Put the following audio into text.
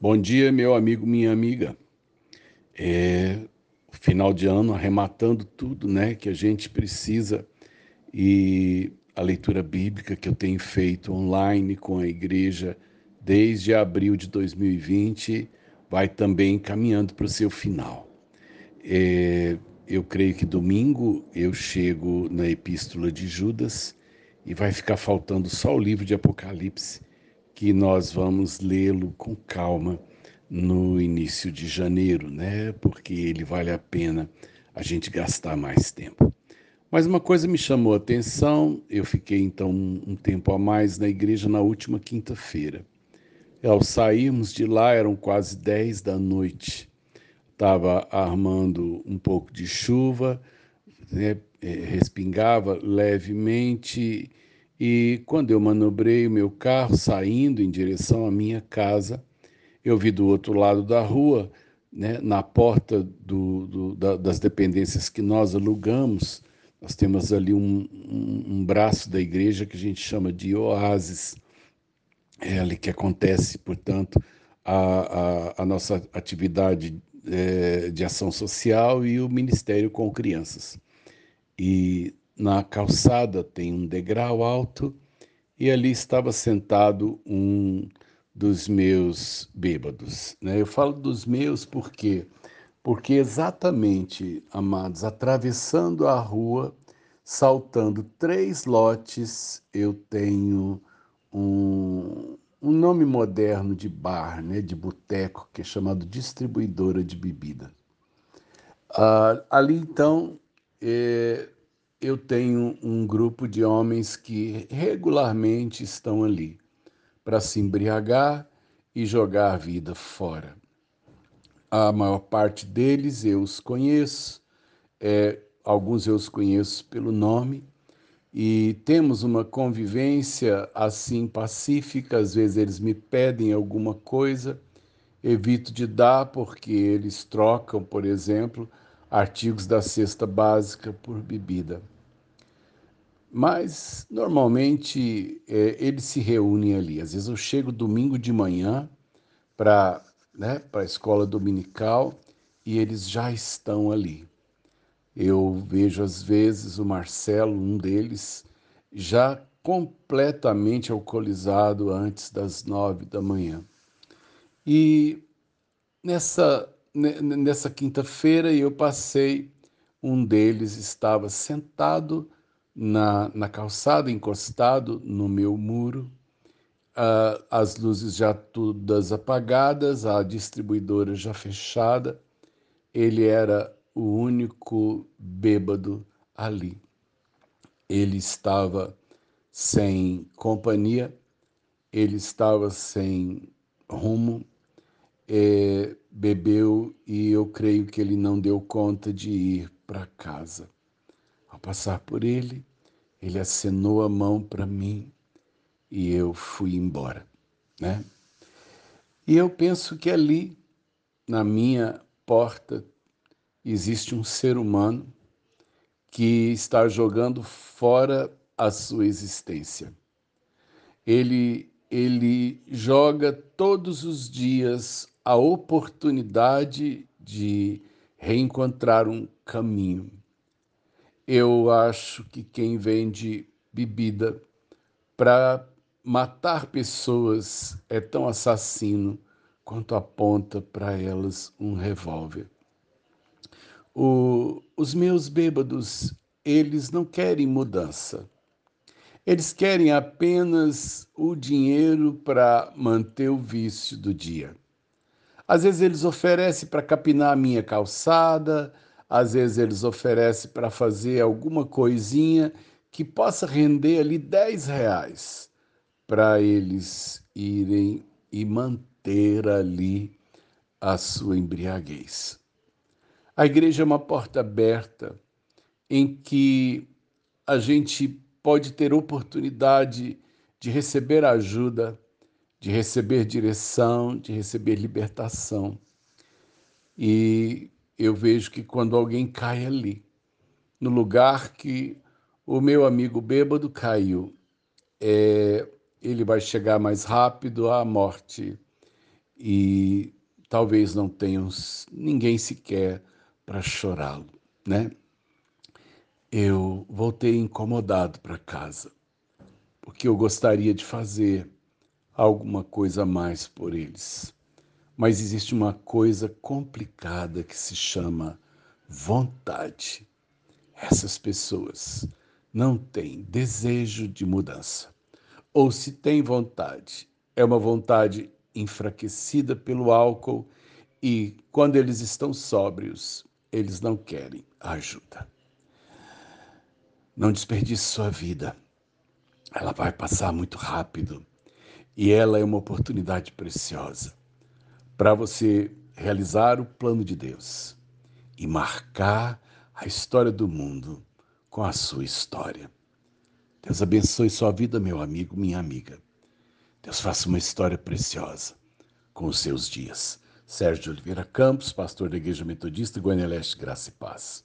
Bom dia, meu amigo, minha amiga. É final de ano arrematando tudo, né, que a gente precisa e a leitura bíblica que eu tenho feito online com a igreja desde abril de 2020 vai também caminhando para o seu final. É, eu creio que domingo eu chego na Epístola de Judas e vai ficar faltando só o livro de Apocalipse que nós vamos lê-lo com calma no início de janeiro, né? Porque ele vale a pena a gente gastar mais tempo. Mas uma coisa me chamou a atenção, eu fiquei então um tempo a mais na igreja na última quinta-feira. Ao sairmos de lá eram quase 10 da noite. Estava armando um pouco de chuva, né? É, respingava levemente e quando eu manobrei o meu carro saindo em direção à minha casa, eu vi do outro lado da rua, né, na porta do, do, da, das dependências que nós alugamos, nós temos ali um, um, um, braço da igreja que a gente chama de oásis, é ali que acontece, portanto, a, a, a nossa atividade é, de ação social e o ministério com crianças. E na calçada tem um degrau alto e ali estava sentado um dos meus bêbados. Né? Eu falo dos meus porque porque exatamente, amados, atravessando a rua, saltando três lotes, eu tenho um, um nome moderno de bar, né, de boteco, que é chamado distribuidora de bebida. Ah, ali então é, eu tenho um grupo de homens que regularmente estão ali para se embriagar e jogar a vida fora. A maior parte deles eu os conheço, é, alguns eu os conheço pelo nome, e temos uma convivência assim pacífica. Às vezes eles me pedem alguma coisa, evito de dar porque eles trocam, por exemplo, artigos da cesta básica por bebida. Mas normalmente é, eles se reúnem ali. Às vezes eu chego domingo de manhã para né, a escola dominical e eles já estão ali. Eu vejo às vezes o Marcelo, um deles, já completamente alcoolizado antes das nove da manhã. E nessa nessa quinta-feira eu passei, um deles estava sentado na, na calçada, encostado no meu muro, uh, as luzes já todas apagadas, a distribuidora já fechada. Ele era o único bêbado ali. Ele estava sem companhia, ele estava sem rumo, é, bebeu e eu creio que ele não deu conta de ir para casa. Ao passar por ele, ele acenou a mão para mim e eu fui embora, né? E eu penso que ali, na minha porta, existe um ser humano que está jogando fora a sua existência. Ele ele joga todos os dias a oportunidade de reencontrar um caminho. Eu acho que quem vende bebida para matar pessoas é tão assassino quanto aponta para elas um revólver. O, os meus bêbados, eles não querem mudança. Eles querem apenas o dinheiro para manter o vício do dia. Às vezes eles oferecem para capinar a minha calçada, às vezes eles oferecem para fazer alguma coisinha que possa render ali 10 reais para eles irem e manter ali a sua embriaguez. A igreja é uma porta aberta em que a gente pode ter oportunidade de receber ajuda de receber direção, de receber libertação. E eu vejo que quando alguém cai ali, no lugar que o meu amigo bêbado caiu, é, ele vai chegar mais rápido à morte. e talvez não tenham ninguém sequer para chorá-lo, né? Eu voltei incomodado para casa, porque eu gostaria de fazer alguma coisa a mais por eles. Mas existe uma coisa complicada que se chama vontade. Essas pessoas não têm desejo de mudança. Ou se têm vontade, é uma vontade enfraquecida pelo álcool e quando eles estão sóbrios, eles não querem ajuda. Não desperdice sua vida. Ela vai passar muito rápido e ela é uma oportunidade preciosa para você realizar o plano de Deus e marcar a história do mundo com a sua história. Deus abençoe sua vida, meu amigo, minha amiga. Deus faça uma história preciosa com os seus dias. Sérgio Oliveira Campos, pastor da Igreja Metodista Goiânia Leste, Graça e Paz.